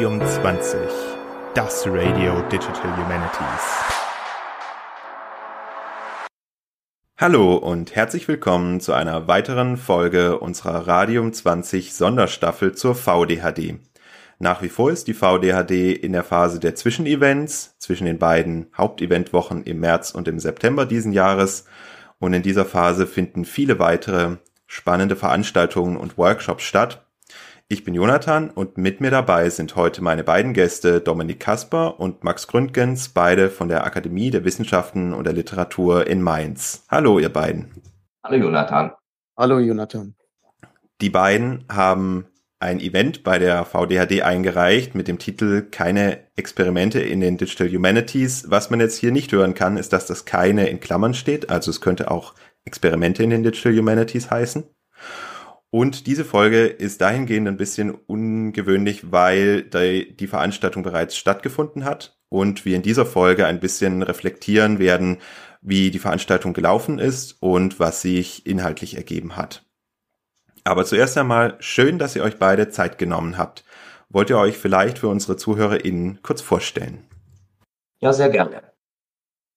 Radium 20, das Radio Digital Humanities. Hallo und herzlich willkommen zu einer weiteren Folge unserer Radium 20 Sonderstaffel zur VDHD. Nach wie vor ist die VDHD in der Phase der Zwischenevents zwischen den beiden Haupteventwochen im März und im September diesen Jahres und in dieser Phase finden viele weitere spannende Veranstaltungen und Workshops statt. Ich bin Jonathan und mit mir dabei sind heute meine beiden Gäste Dominik Kasper und Max Gründgens, beide von der Akademie der Wissenschaften und der Literatur in Mainz. Hallo, ihr beiden. Hallo, Jonathan. Hallo, Jonathan. Die beiden haben ein Event bei der VDHD eingereicht mit dem Titel Keine Experimente in den Digital Humanities. Was man jetzt hier nicht hören kann, ist, dass das keine in Klammern steht. Also es könnte auch Experimente in den Digital Humanities heißen. Und diese Folge ist dahingehend ein bisschen ungewöhnlich, weil die Veranstaltung bereits stattgefunden hat und wir in dieser Folge ein bisschen reflektieren werden, wie die Veranstaltung gelaufen ist und was sich inhaltlich ergeben hat. Aber zuerst einmal schön, dass ihr euch beide Zeit genommen habt. Wollt ihr euch vielleicht für unsere ZuhörerInnen kurz vorstellen? Ja, sehr gerne.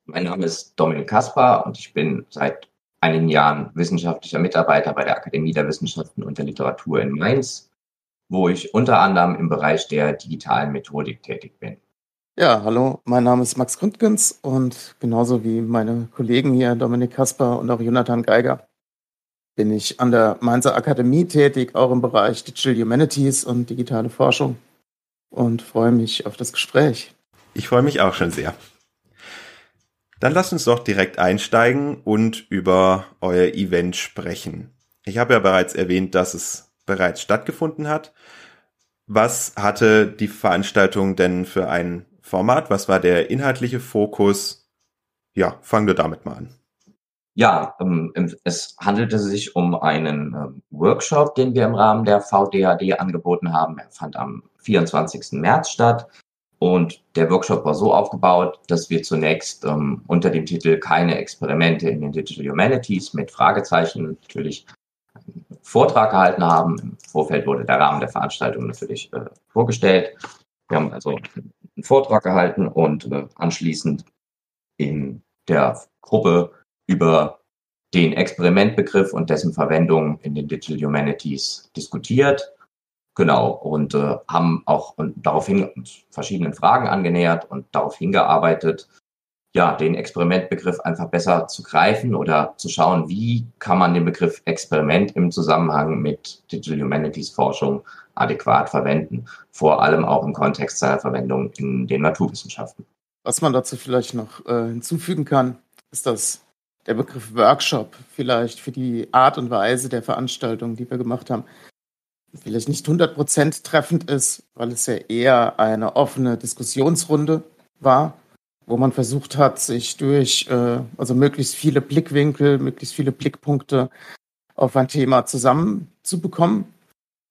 Mein Name ist Dominik Kaspar und ich bin seit einigen Jahren wissenschaftlicher Mitarbeiter bei der Akademie der Wissenschaften und der Literatur in Mainz, wo ich unter anderem im Bereich der digitalen Methodik tätig bin. Ja, hallo, mein Name ist Max Grundgens und genauso wie meine Kollegen hier, Dominik Kasper und auch Jonathan Geiger, bin ich an der Mainzer Akademie tätig, auch im Bereich Digital Humanities und digitale Forschung und freue mich auf das Gespräch. Ich freue mich auch schon sehr. Dann lasst uns doch direkt einsteigen und über euer Event sprechen. Ich habe ja bereits erwähnt, dass es bereits stattgefunden hat. Was hatte die Veranstaltung denn für ein Format? Was war der inhaltliche Fokus? Ja, fangen wir damit mal an. Ja, ähm, es handelte sich um einen ähm, Workshop, den wir im Rahmen der VDAD angeboten haben. Er fand am 24. März statt. Und der Workshop war so aufgebaut, dass wir zunächst ähm, unter dem Titel Keine Experimente in den Digital Humanities mit Fragezeichen natürlich einen Vortrag gehalten haben. Im Vorfeld wurde der Rahmen der Veranstaltung natürlich äh, vorgestellt. Wir haben also einen Vortrag gehalten und äh, anschließend in der Gruppe über den Experimentbegriff und dessen Verwendung in den Digital Humanities diskutiert. Genau, und äh, haben auch und daraufhin uns verschiedenen Fragen angenähert und darauf hingearbeitet, ja, den Experimentbegriff einfach besser zu greifen oder zu schauen, wie kann man den Begriff Experiment im Zusammenhang mit Digital Humanities Forschung adäquat verwenden, vor allem auch im Kontext seiner Verwendung in den Naturwissenschaften. Was man dazu vielleicht noch äh, hinzufügen kann, ist, dass der Begriff Workshop vielleicht für die Art und Weise der Veranstaltung, die wir gemacht haben, vielleicht nicht 100% treffend ist, weil es ja eher eine offene Diskussionsrunde war, wo man versucht hat, sich durch äh, also möglichst viele Blickwinkel, möglichst viele Blickpunkte auf ein Thema zusammenzubekommen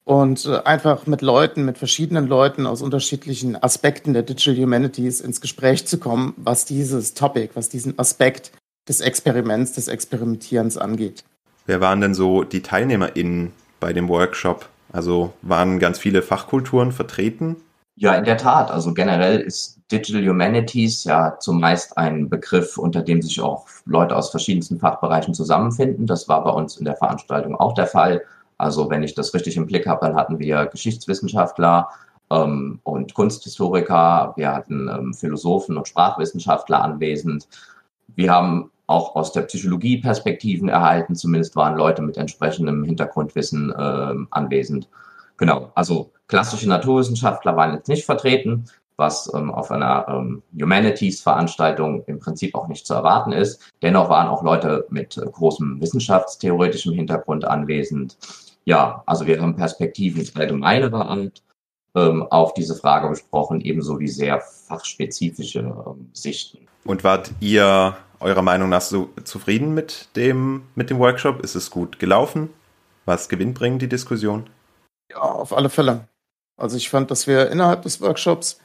und äh, einfach mit Leuten, mit verschiedenen Leuten aus unterschiedlichen Aspekten der Digital Humanities ins Gespräch zu kommen, was dieses Topic, was diesen Aspekt des Experiments, des Experimentierens angeht. Wer waren denn so die TeilnehmerInnen bei dem Workshop? Also waren ganz viele Fachkulturen vertreten? Ja, in der Tat. Also generell ist Digital Humanities ja zumeist ein Begriff, unter dem sich auch Leute aus verschiedensten Fachbereichen zusammenfinden. Das war bei uns in der Veranstaltung auch der Fall. Also wenn ich das richtig im Blick habe, dann hatten wir Geschichtswissenschaftler ähm, und Kunsthistoriker, wir hatten ähm, Philosophen und Sprachwissenschaftler anwesend. Wir haben auch aus der Psychologie Perspektiven erhalten. Zumindest waren Leute mit entsprechendem Hintergrundwissen äh, anwesend. Genau, also klassische Naturwissenschaftler waren jetzt nicht vertreten, was ähm, auf einer ähm, Humanities-Veranstaltung im Prinzip auch nicht zu erwarten ist. Dennoch waren auch Leute mit äh, großem wissenschaftstheoretischem Hintergrund anwesend. Ja, also wir haben Perspektiven allgemeinerer Art ähm, auf diese Frage besprochen, ebenso wie sehr fachspezifische ähm, Sichten. Und wart ihr eurer Meinung nach so zufrieden mit dem, mit dem Workshop? Ist es gut gelaufen? War es gewinnbringend, die Diskussion? Ja, auf alle Fälle. Also ich fand, dass wir innerhalb des Workshops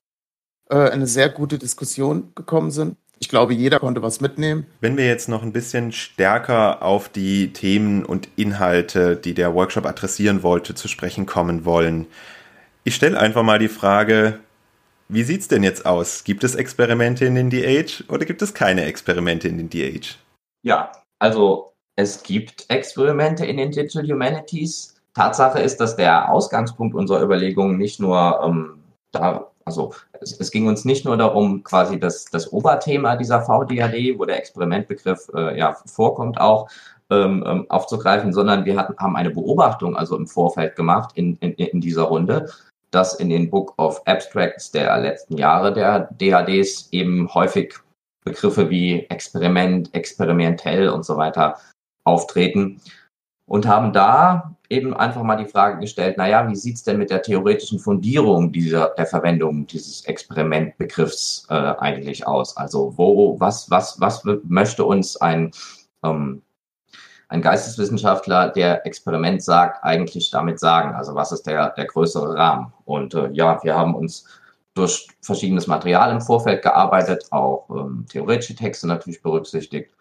äh, eine sehr gute Diskussion gekommen sind. Ich glaube, jeder konnte was mitnehmen. Wenn wir jetzt noch ein bisschen stärker auf die Themen und Inhalte, die der Workshop adressieren wollte, zu sprechen kommen wollen, Ich stelle einfach mal die Frage, wie sieht's denn jetzt aus? Gibt es Experimente in den DH oder gibt es keine Experimente in den DH? Ja, also es gibt Experimente in den Digital Humanities. Tatsache ist, dass der Ausgangspunkt unserer Überlegungen nicht nur ähm, da, also es, es, ging uns nicht nur darum, quasi das, das Oberthema dieser VDAD, wo der Experimentbegriff äh, ja vorkommt, auch ähm, ähm, aufzugreifen, sondern wir hatten, haben eine Beobachtung also im Vorfeld gemacht in, in, in dieser Runde, dass in den Book of Abstracts der letzten Jahre der DADs eben häufig Begriffe wie Experiment, experimentell und so weiter auftreten und haben da eben einfach mal die Frage gestellt, naja, wie sieht's denn mit der theoretischen Fundierung dieser, der Verwendung dieses Experimentbegriffs äh, eigentlich aus? Also wo, was, was, was möchte uns ein, ähm, ein Geisteswissenschaftler, der Experiment sagt, eigentlich damit sagen? Also was ist der, der größere Rahmen? Und äh, ja, wir haben uns durch verschiedenes Material im Vorfeld gearbeitet, auch ähm, theoretische Texte natürlich berücksichtigt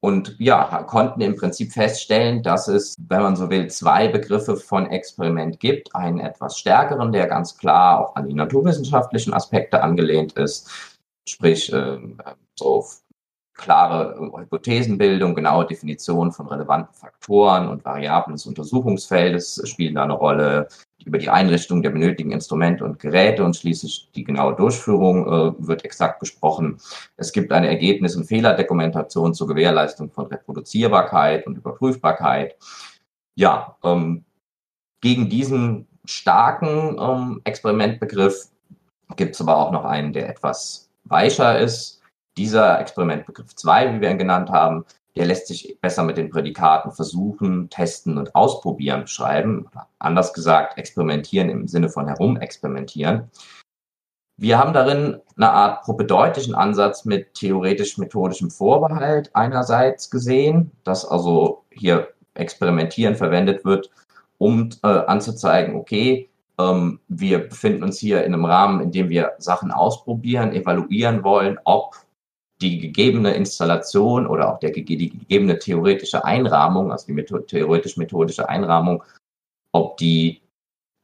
und ja, konnten im Prinzip feststellen, dass es, wenn man so will, zwei Begriffe von Experiment gibt. Einen etwas stärkeren, der ganz klar auch an die naturwissenschaftlichen Aspekte angelehnt ist, sprich äh, so klare Hypothesenbildung, genaue Definition von relevanten Faktoren und Variablen des Untersuchungsfeldes spielen da eine Rolle über die Einrichtung der benötigten Instrumente und Geräte und schließlich die genaue Durchführung äh, wird exakt besprochen. Es gibt eine Ergebnis- und Fehlerdokumentation zur Gewährleistung von Reproduzierbarkeit und Überprüfbarkeit. Ja, ähm, gegen diesen starken ähm, Experimentbegriff gibt es aber auch noch einen, der etwas weicher ist. Dieser Experimentbegriff 2, wie wir ihn genannt haben, der lässt sich besser mit den Prädikaten versuchen, testen und ausprobieren beschreiben. Oder anders gesagt, experimentieren im Sinne von herumexperimentieren. Wir haben darin eine Art propedeutischen Ansatz mit theoretisch-methodischem Vorbehalt einerseits gesehen, dass also hier experimentieren verwendet wird, um äh, anzuzeigen, okay, ähm, wir befinden uns hier in einem Rahmen, in dem wir Sachen ausprobieren, evaluieren wollen, ob die gegebene Installation oder auch der, die gegebene theoretische Einrahmung, also die theoretisch-methodische Einrahmung, ob die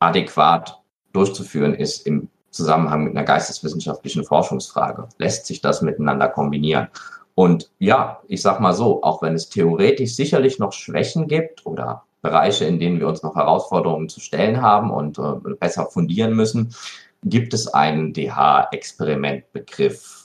adäquat durchzuführen ist im Zusammenhang mit einer geisteswissenschaftlichen Forschungsfrage. Lässt sich das miteinander kombinieren? Und ja, ich sag mal so, auch wenn es theoretisch sicherlich noch Schwächen gibt oder Bereiche, in denen wir uns noch Herausforderungen zu stellen haben und äh, besser fundieren müssen, gibt es einen DH-Experimentbegriff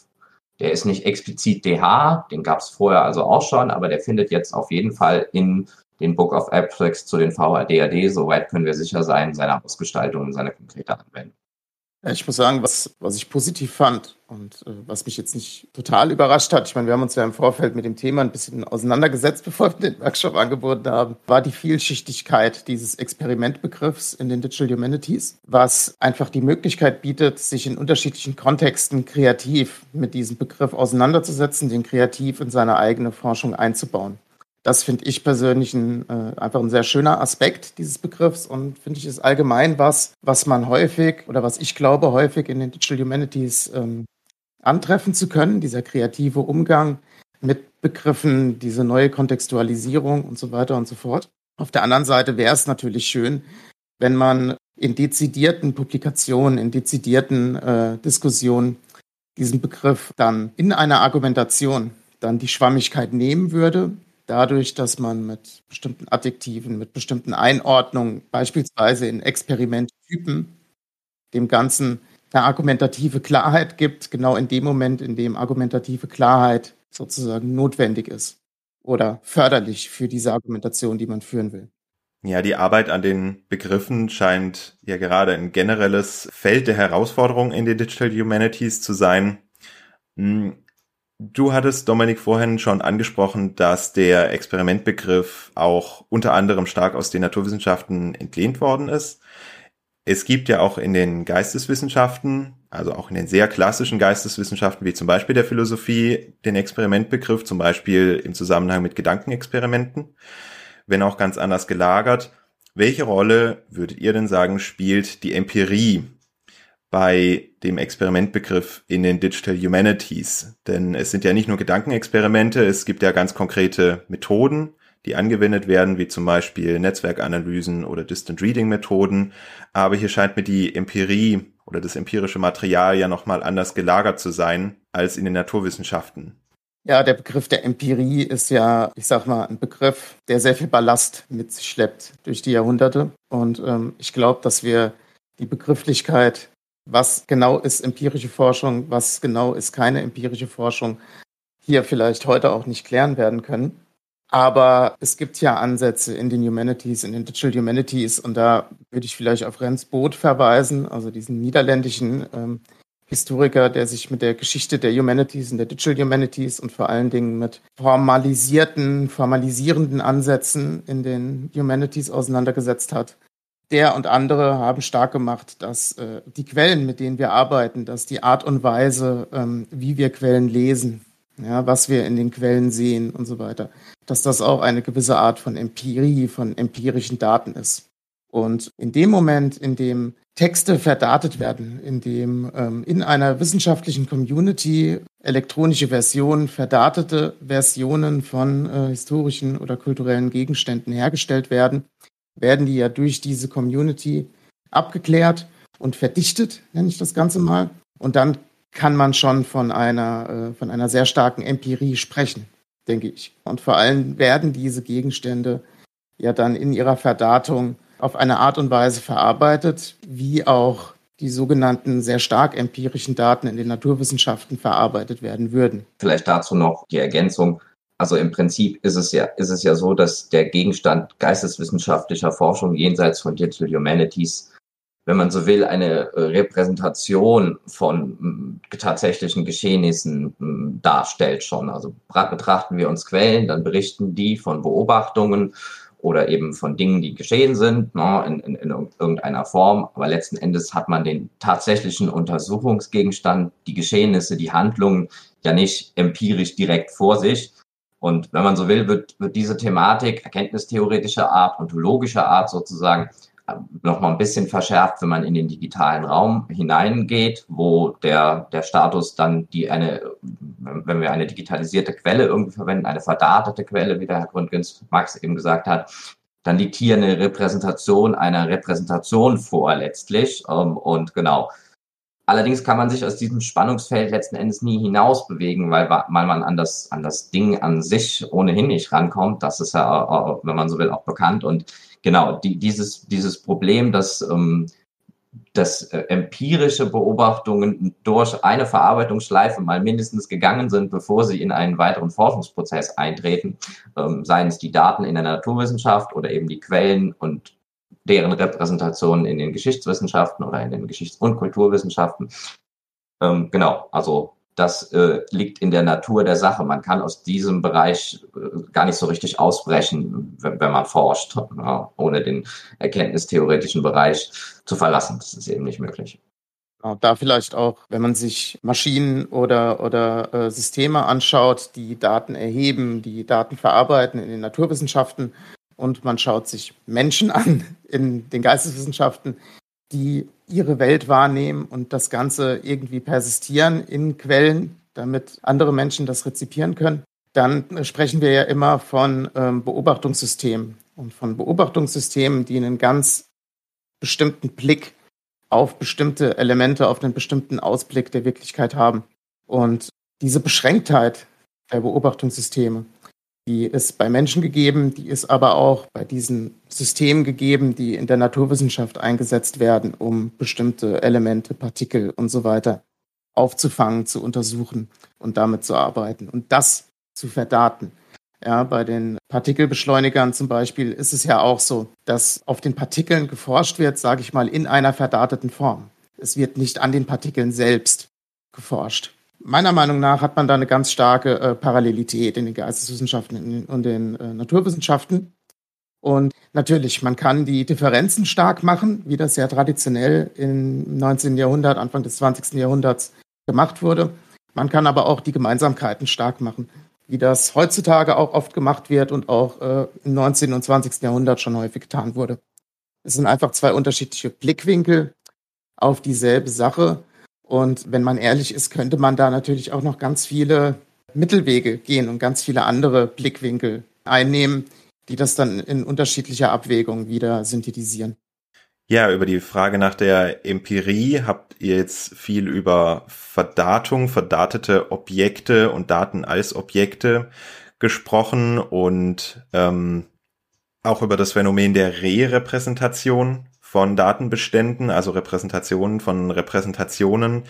der ist nicht explizit DH, den gab es vorher also auch schon, aber der findet jetzt auf jeden Fall in den Book of Abstracts zu den VHDAD, soweit können wir sicher sein, seine Ausgestaltung und seine konkrete Anwendung. Ich muss sagen, was, was ich positiv fand und äh, was mich jetzt nicht total überrascht hat, ich meine, wir haben uns ja im Vorfeld mit dem Thema ein bisschen auseinandergesetzt, bevor wir den Workshop angeboten haben, war die Vielschichtigkeit dieses Experimentbegriffs in den Digital Humanities, was einfach die Möglichkeit bietet, sich in unterschiedlichen Kontexten kreativ mit diesem Begriff auseinanderzusetzen, den kreativ in seine eigene Forschung einzubauen. Das finde ich persönlich ein, äh, einfach ein sehr schöner Aspekt dieses Begriffs und finde ich ist allgemein was, was man häufig oder was ich glaube häufig in den Digital Humanities ähm, antreffen zu können, dieser kreative Umgang mit Begriffen, diese neue Kontextualisierung und so weiter und so fort. Auf der anderen Seite wäre es natürlich schön, wenn man in dezidierten Publikationen, in dezidierten äh, Diskussionen diesen Begriff dann in einer Argumentation dann die Schwammigkeit nehmen würde, dadurch, dass man mit bestimmten Adjektiven, mit bestimmten Einordnungen, beispielsweise in Experimenttypen, dem Ganzen eine argumentative Klarheit gibt, genau in dem Moment, in dem argumentative Klarheit sozusagen notwendig ist oder förderlich für diese Argumentation, die man führen will. Ja, die Arbeit an den Begriffen scheint ja gerade ein generelles Feld der Herausforderung in den Digital Humanities zu sein. Du hattest, Dominik, vorhin schon angesprochen, dass der Experimentbegriff auch unter anderem stark aus den Naturwissenschaften entlehnt worden ist. Es gibt ja auch in den Geisteswissenschaften, also auch in den sehr klassischen Geisteswissenschaften, wie zum Beispiel der Philosophie, den Experimentbegriff, zum Beispiel im Zusammenhang mit Gedankenexperimenten, wenn auch ganz anders gelagert. Welche Rolle, würdet ihr denn sagen, spielt die Empirie bei dem Experimentbegriff in den Digital Humanities. Denn es sind ja nicht nur Gedankenexperimente, es gibt ja ganz konkrete Methoden, die angewendet werden, wie zum Beispiel Netzwerkanalysen oder Distant Reading Methoden. Aber hier scheint mir die Empirie oder das empirische Material ja nochmal anders gelagert zu sein als in den Naturwissenschaften. Ja, der Begriff der Empirie ist ja, ich sag mal, ein Begriff, der sehr viel Ballast mit sich schleppt durch die Jahrhunderte. Und ähm, ich glaube, dass wir die Begrifflichkeit, was genau ist empirische Forschung, was genau ist keine empirische Forschung, hier vielleicht heute auch nicht klären werden können. Aber es gibt ja Ansätze in den Humanities, in den Digital Humanities, und da würde ich vielleicht auf Rens Boot verweisen, also diesen niederländischen ähm, Historiker, der sich mit der Geschichte der Humanities und der Digital Humanities und vor allen Dingen mit formalisierten, formalisierenden Ansätzen in den Humanities auseinandergesetzt hat. Der und andere haben stark gemacht, dass äh, die Quellen, mit denen wir arbeiten, dass die Art und Weise, ähm, wie wir Quellen lesen, ja, was wir in den Quellen sehen und so weiter, dass das auch eine gewisse Art von Empirie, von empirischen Daten ist. Und in dem Moment, in dem Texte verdatet werden, in dem ähm, in einer wissenschaftlichen Community elektronische Versionen, verdatete Versionen von äh, historischen oder kulturellen Gegenständen hergestellt werden, werden die ja durch diese Community abgeklärt und verdichtet, nenne ich das Ganze mal. Und dann kann man schon von einer, äh, von einer sehr starken Empirie sprechen, denke ich. Und vor allem werden diese Gegenstände ja dann in ihrer Verdatung auf eine Art und Weise verarbeitet, wie auch die sogenannten sehr stark empirischen Daten in den Naturwissenschaften verarbeitet werden würden. Vielleicht dazu noch die Ergänzung. Also im Prinzip ist es ja, ist es ja so, dass der Gegenstand geisteswissenschaftlicher Forschung jenseits von Digital Humanities wenn man so will, eine äh, Repräsentation von mm, tatsächlichen Geschehnissen mm, darstellt schon. Also betrachten wir uns Quellen, dann berichten die von Beobachtungen oder eben von Dingen, die geschehen sind, ne, in, in, in irgendeiner Form. Aber letzten Endes hat man den tatsächlichen Untersuchungsgegenstand, die Geschehnisse, die Handlungen ja nicht empirisch direkt vor sich. Und wenn man so will, wird, wird diese Thematik erkenntnistheoretischer Art, ontologischer Art sozusagen noch mal ein bisschen verschärft, wenn man in den digitalen Raum hineingeht, wo der, der Status dann die eine, wenn wir eine digitalisierte Quelle irgendwie verwenden, eine verdatete Quelle, wie der Herr Grundgens Max eben gesagt hat, dann liegt hier eine Repräsentation einer Repräsentation vor letztlich. Ähm, und genau. Allerdings kann man sich aus diesem Spannungsfeld letzten Endes nie hinaus bewegen, weil, weil man an das, an das Ding an sich ohnehin nicht rankommt. Das ist ja, wenn man so will, auch bekannt. Und genau, die, dieses, dieses Problem, dass, ähm, dass äh, empirische Beobachtungen durch eine Verarbeitungsschleife mal mindestens gegangen sind, bevor sie in einen weiteren Forschungsprozess eintreten, ähm, seien es die Daten in der Naturwissenschaft oder eben die Quellen und deren Repräsentation in den Geschichtswissenschaften oder in den Geschichts- und Kulturwissenschaften. Ähm, genau, also das äh, liegt in der Natur der Sache. Man kann aus diesem Bereich äh, gar nicht so richtig ausbrechen, wenn, wenn man forscht, ja, ohne den erkenntnistheoretischen Bereich zu verlassen. Das ist eben nicht möglich. Genau, da vielleicht auch, wenn man sich Maschinen oder, oder äh, Systeme anschaut, die Daten erheben, die Daten verarbeiten in den Naturwissenschaften und man schaut sich Menschen an in den Geisteswissenschaften, die ihre Welt wahrnehmen und das Ganze irgendwie persistieren in Quellen, damit andere Menschen das rezipieren können, dann sprechen wir ja immer von ähm, Beobachtungssystemen und von Beobachtungssystemen, die einen ganz bestimmten Blick auf bestimmte Elemente, auf einen bestimmten Ausblick der Wirklichkeit haben. Und diese Beschränktheit der Beobachtungssysteme, die ist bei Menschen gegeben, die ist aber auch bei diesen Systemen gegeben, die in der Naturwissenschaft eingesetzt werden, um bestimmte Elemente, Partikel und so weiter aufzufangen, zu untersuchen und damit zu arbeiten und das zu verdaten. Ja, bei den Partikelbeschleunigern zum Beispiel ist es ja auch so, dass auf den Partikeln geforscht wird, sage ich mal, in einer verdateten Form. Es wird nicht an den Partikeln selbst geforscht meiner Meinung nach hat man da eine ganz starke äh, Parallelität in den Geisteswissenschaften und den äh, Naturwissenschaften. Und natürlich, man kann die Differenzen stark machen, wie das ja traditionell im 19. Jahrhundert, Anfang des 20. Jahrhunderts gemacht wurde. Man kann aber auch die Gemeinsamkeiten stark machen, wie das heutzutage auch oft gemacht wird und auch äh, im 19. und 20. Jahrhundert schon häufig getan wurde. Es sind einfach zwei unterschiedliche Blickwinkel auf dieselbe Sache und wenn man ehrlich ist, könnte man da natürlich auch noch ganz viele Mittelwege gehen und ganz viele andere Blickwinkel einnehmen, die das dann in unterschiedlicher Abwägung wieder synthetisieren. Ja, über die Frage nach der Empirie habt ihr jetzt viel über Verdatung, verdatete Objekte und Daten als Objekte gesprochen und ähm, auch über das Phänomen der Re-Repräsentation von Datenbeständen, also Repräsentationen von Repräsentationen.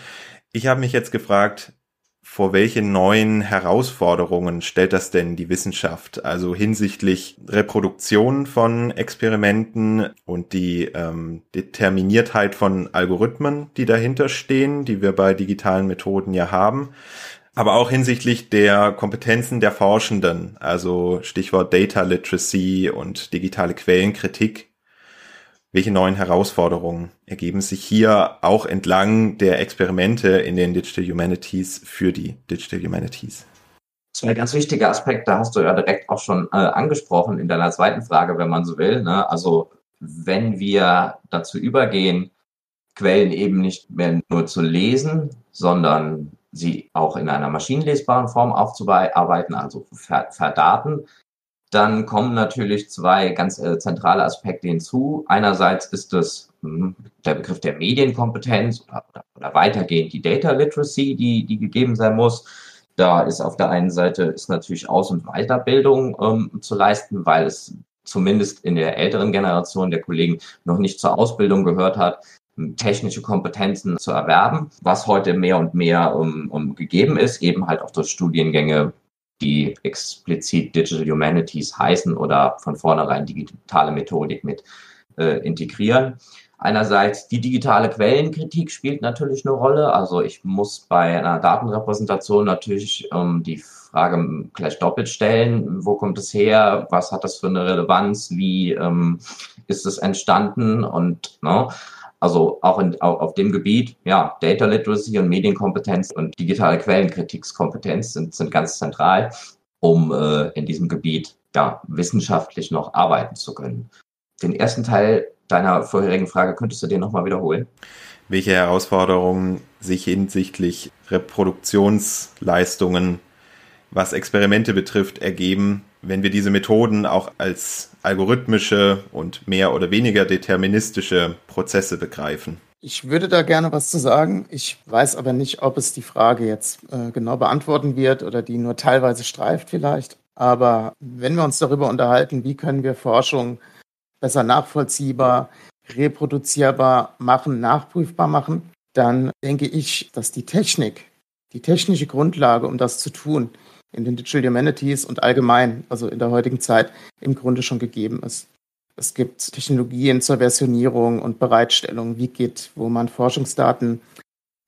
Ich habe mich jetzt gefragt, vor welche neuen Herausforderungen stellt das denn die Wissenschaft? Also hinsichtlich Reproduktion von Experimenten und die ähm, Determiniertheit von Algorithmen, die dahinter stehen, die wir bei digitalen Methoden ja haben. Aber auch hinsichtlich der Kompetenzen der Forschenden, also Stichwort Data Literacy und digitale Quellenkritik welche neuen Herausforderungen ergeben sich hier auch entlang der Experimente in den Digital Humanities für die Digital Humanities? Zwei ganz wichtige Aspekte hast du ja direkt auch schon äh, angesprochen in deiner zweiten Frage, wenn man so will. Ne? Also wenn wir dazu übergehen, Quellen eben nicht mehr nur zu lesen, sondern sie auch in einer maschinenlesbaren Form aufzuarbeiten, also verdaten, dann kommen natürlich zwei ganz äh, zentrale Aspekte hinzu. Einerseits ist es hm, der Begriff der Medienkompetenz oder, oder, weitergehend die Data Literacy, die, die gegeben sein muss. Da ist auf der einen Seite ist natürlich Aus- und Weiterbildung ähm, zu leisten, weil es zumindest in der älteren Generation der Kollegen noch nicht zur Ausbildung gehört hat, hm, technische Kompetenzen zu erwerben, was heute mehr und mehr um, um gegeben ist, eben halt auch durch Studiengänge die explizit Digital Humanities heißen oder von vornherein digitale Methodik mit äh, integrieren. Einerseits die digitale Quellenkritik spielt natürlich eine Rolle. Also ich muss bei einer Datenrepräsentation natürlich ähm, die Frage gleich doppelt stellen. Wo kommt es her? Was hat das für eine Relevanz? Wie ähm, ist es entstanden? Und ne, also auch, in, auch auf dem Gebiet, ja, Data Literacy und Medienkompetenz und digitale Quellenkritikskompetenz sind, sind ganz zentral, um äh, in diesem Gebiet ja, wissenschaftlich noch arbeiten zu können. Den ersten Teil deiner vorherigen Frage könntest du dir nochmal wiederholen? Welche Herausforderungen sich hinsichtlich Reproduktionsleistungen, was Experimente betrifft, ergeben, wenn wir diese Methoden auch als algorithmische und mehr oder weniger deterministische Prozesse begreifen. Ich würde da gerne was zu sagen. Ich weiß aber nicht, ob es die Frage jetzt äh, genau beantworten wird oder die nur teilweise streift vielleicht. Aber wenn wir uns darüber unterhalten, wie können wir Forschung besser nachvollziehbar, reproduzierbar machen, nachprüfbar machen, dann denke ich, dass die Technik, die technische Grundlage, um das zu tun, in den Digital Humanities und allgemein, also in der heutigen Zeit, im Grunde schon gegeben ist. Es gibt Technologien zur Versionierung und Bereitstellung wie Git, wo man Forschungsdaten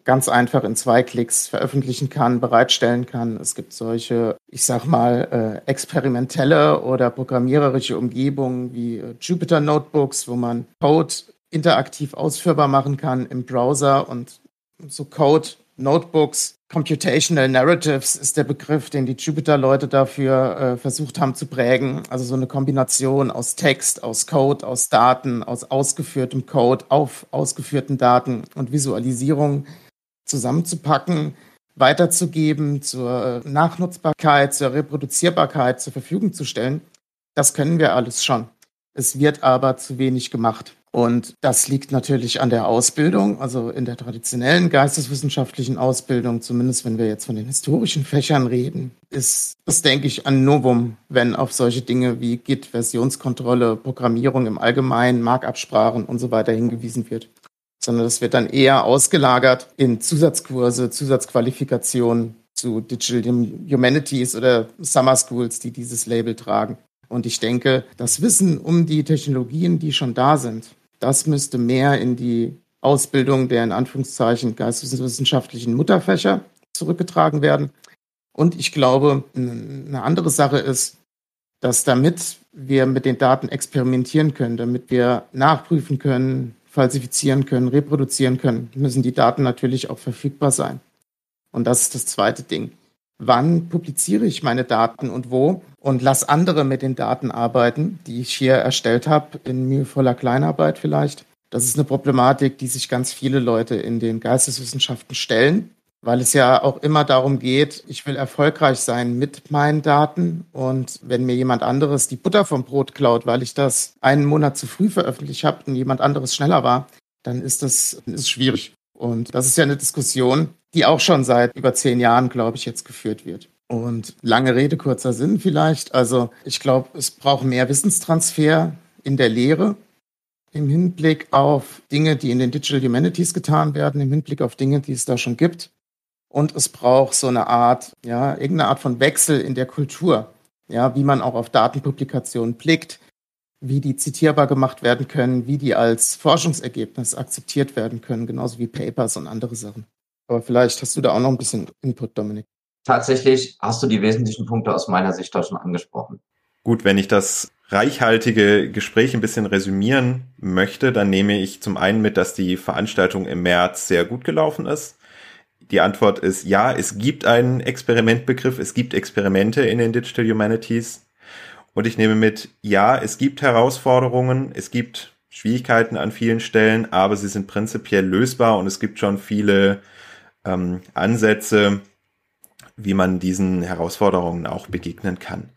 ganz einfach in zwei Klicks veröffentlichen kann, bereitstellen kann. Es gibt solche, ich sag mal, äh, experimentelle oder programmiererische Umgebungen wie äh, Jupyter Notebooks, wo man Code interaktiv ausführbar machen kann im Browser und so Code Notebooks, Computational Narratives ist der Begriff, den die Jupyter-Leute dafür äh, versucht haben zu prägen. Also so eine Kombination aus Text, aus Code, aus Daten, aus ausgeführtem Code auf ausgeführten Daten und Visualisierung zusammenzupacken, weiterzugeben, zur Nachnutzbarkeit, zur Reproduzierbarkeit zur Verfügung zu stellen. Das können wir alles schon. Es wird aber zu wenig gemacht. Und das liegt natürlich an der Ausbildung, also in der traditionellen geisteswissenschaftlichen Ausbildung, zumindest wenn wir jetzt von den historischen Fächern reden, ist das, denke ich, ein Novum, wenn auf solche Dinge wie Git, Versionskontrolle, Programmierung im Allgemeinen, Markabsprachen und so weiter hingewiesen wird. Sondern das wird dann eher ausgelagert in Zusatzkurse, Zusatzqualifikationen zu Digital Humanities oder Summer Schools, die dieses Label tragen. Und ich denke, das Wissen um die Technologien, die schon da sind, das müsste mehr in die Ausbildung der in Anführungszeichen geisteswissenschaftlichen Mutterfächer zurückgetragen werden. Und ich glaube, eine andere Sache ist, dass damit wir mit den Daten experimentieren können, damit wir nachprüfen können, falsifizieren können, reproduzieren können, müssen die Daten natürlich auch verfügbar sein. Und das ist das zweite Ding. Wann publiziere ich meine Daten und wo? und lass andere mit den Daten arbeiten, die ich hier erstellt habe, in mühevoller Kleinarbeit vielleicht. Das ist eine Problematik, die sich ganz viele Leute in den Geisteswissenschaften stellen. weil es ja auch immer darum geht, ich will erfolgreich sein mit meinen Daten und wenn mir jemand anderes die Butter vom Brot klaut, weil ich das einen Monat zu früh veröffentlicht habe und jemand anderes schneller war, dann ist das ist schwierig. Und das ist ja eine Diskussion, die auch schon seit über zehn Jahren, glaube ich, jetzt geführt wird. Und lange Rede, kurzer Sinn vielleicht. Also ich glaube, es braucht mehr Wissenstransfer in der Lehre im Hinblick auf Dinge, die in den Digital Humanities getan werden, im Hinblick auf Dinge, die es da schon gibt. Und es braucht so eine Art, ja, irgendeine Art von Wechsel in der Kultur. Ja, wie man auch auf Datenpublikationen blickt, wie die zitierbar gemacht werden können, wie die als Forschungsergebnis akzeptiert werden können, genauso wie Papers und andere Sachen. Aber vielleicht hast du da auch noch ein bisschen Input, Dominik. Tatsächlich hast du die wesentlichen Punkte aus meiner Sicht da schon angesprochen. Gut, wenn ich das reichhaltige Gespräch ein bisschen resümieren möchte, dann nehme ich zum einen mit, dass die Veranstaltung im März sehr gut gelaufen ist. Die Antwort ist ja, es gibt einen Experimentbegriff, es gibt Experimente in den Digital Humanities. Und ich nehme mit, ja, es gibt Herausforderungen, es gibt Schwierigkeiten an vielen Stellen, aber sie sind prinzipiell lösbar und es gibt schon viele ähm, Ansätze, wie man diesen Herausforderungen auch begegnen kann.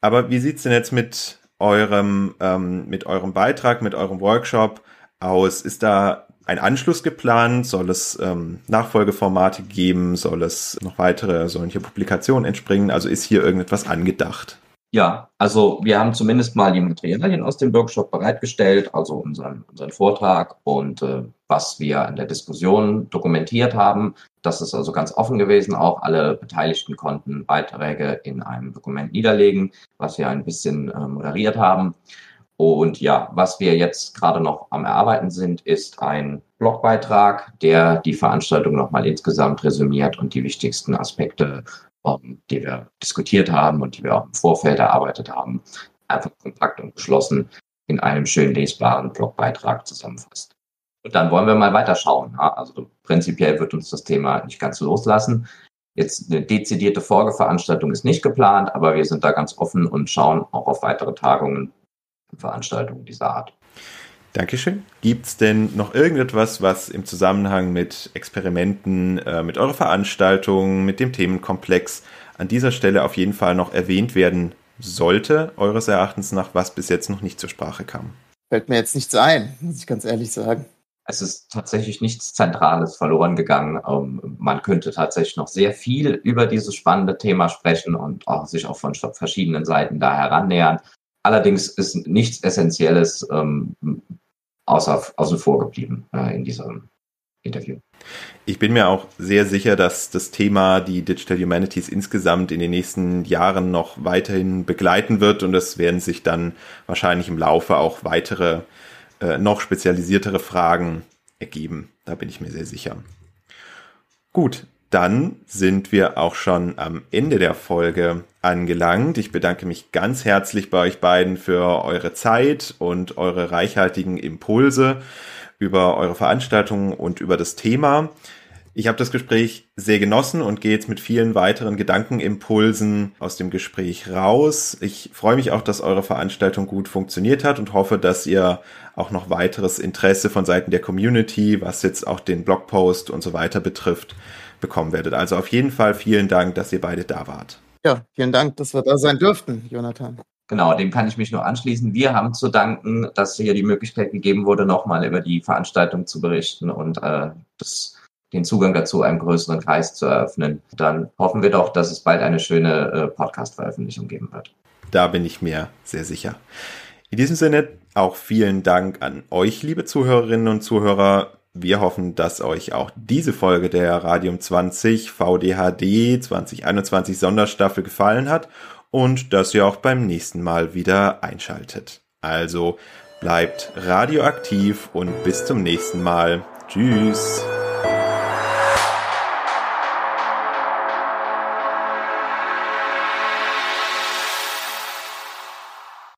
Aber wie sieht's denn jetzt mit eurem, ähm, mit eurem Beitrag, mit eurem Workshop aus? Ist da ein Anschluss geplant? Soll es ähm, Nachfolgeformate geben? Soll es noch weitere solche Publikationen entspringen? Also ist hier irgendetwas angedacht? Ja, also wir haben zumindest mal die Materialien aus dem Workshop bereitgestellt, also unseren, unseren Vortrag und äh, was wir in der Diskussion dokumentiert haben. Das ist also ganz offen gewesen. Auch alle Beteiligten konnten Beiträge in einem Dokument niederlegen, was wir ein bisschen äh, moderiert haben. Und ja, was wir jetzt gerade noch am Erarbeiten sind, ist ein Blogbeitrag, der die Veranstaltung nochmal insgesamt resümiert und die wichtigsten Aspekte die wir diskutiert haben und die wir auch im Vorfeld erarbeitet haben, einfach kompakt und geschlossen in einem schön lesbaren Blogbeitrag zusammenfasst. Und dann wollen wir mal weiterschauen. Also prinzipiell wird uns das Thema nicht ganz loslassen. Jetzt eine dezidierte Folgeveranstaltung ist nicht geplant, aber wir sind da ganz offen und schauen auch auf weitere Tagungen und Veranstaltungen dieser Art. Dankeschön. Gibt es denn noch irgendetwas, was im Zusammenhang mit Experimenten, äh, mit eurer Veranstaltung, mit dem Themenkomplex an dieser Stelle auf jeden Fall noch erwähnt werden sollte, eures Erachtens nach, was bis jetzt noch nicht zur Sprache kam? Fällt mir jetzt nichts ein, muss ich ganz ehrlich sagen. Es ist tatsächlich nichts Zentrales verloren gegangen. Ähm, man könnte tatsächlich noch sehr viel über dieses spannende Thema sprechen und auch sich auch von verschiedenen Seiten da herannähern. Allerdings ist nichts Essentielles ähm, außer, außen vor geblieben äh, in diesem Interview. Ich bin mir auch sehr sicher, dass das Thema die Digital Humanities insgesamt in den nächsten Jahren noch weiterhin begleiten wird und es werden sich dann wahrscheinlich im Laufe auch weitere, äh, noch spezialisiertere Fragen ergeben. Da bin ich mir sehr sicher. Gut, dann sind wir auch schon am Ende der Folge angelangt. Ich bedanke mich ganz herzlich bei euch beiden für eure Zeit und eure reichhaltigen Impulse über eure Veranstaltungen und über das Thema. Ich habe das Gespräch sehr genossen und gehe jetzt mit vielen weiteren Gedankenimpulsen aus dem Gespräch raus. Ich freue mich auch, dass eure Veranstaltung gut funktioniert hat und hoffe, dass ihr auch noch weiteres Interesse von Seiten der Community, was jetzt auch den Blogpost und so weiter betrifft, bekommen werdet. Also auf jeden Fall vielen Dank, dass ihr beide da wart. Ja, vielen Dank, dass wir da sein dürften, Jonathan. Genau, dem kann ich mich nur anschließen. Wir haben zu danken, dass hier die Möglichkeit gegeben wurde, nochmal über die Veranstaltung zu berichten und äh, das, den Zugang dazu einem größeren Kreis zu eröffnen. Dann hoffen wir doch, dass es bald eine schöne äh, Podcast-Veröffentlichung geben wird. Da bin ich mir sehr sicher. In diesem Sinne auch vielen Dank an euch, liebe Zuhörerinnen und Zuhörer. Wir hoffen, dass euch auch diese Folge der Radium 20 VDHD 2021 Sonderstaffel gefallen hat und dass ihr auch beim nächsten Mal wieder einschaltet. Also bleibt radioaktiv und bis zum nächsten Mal. Tschüss.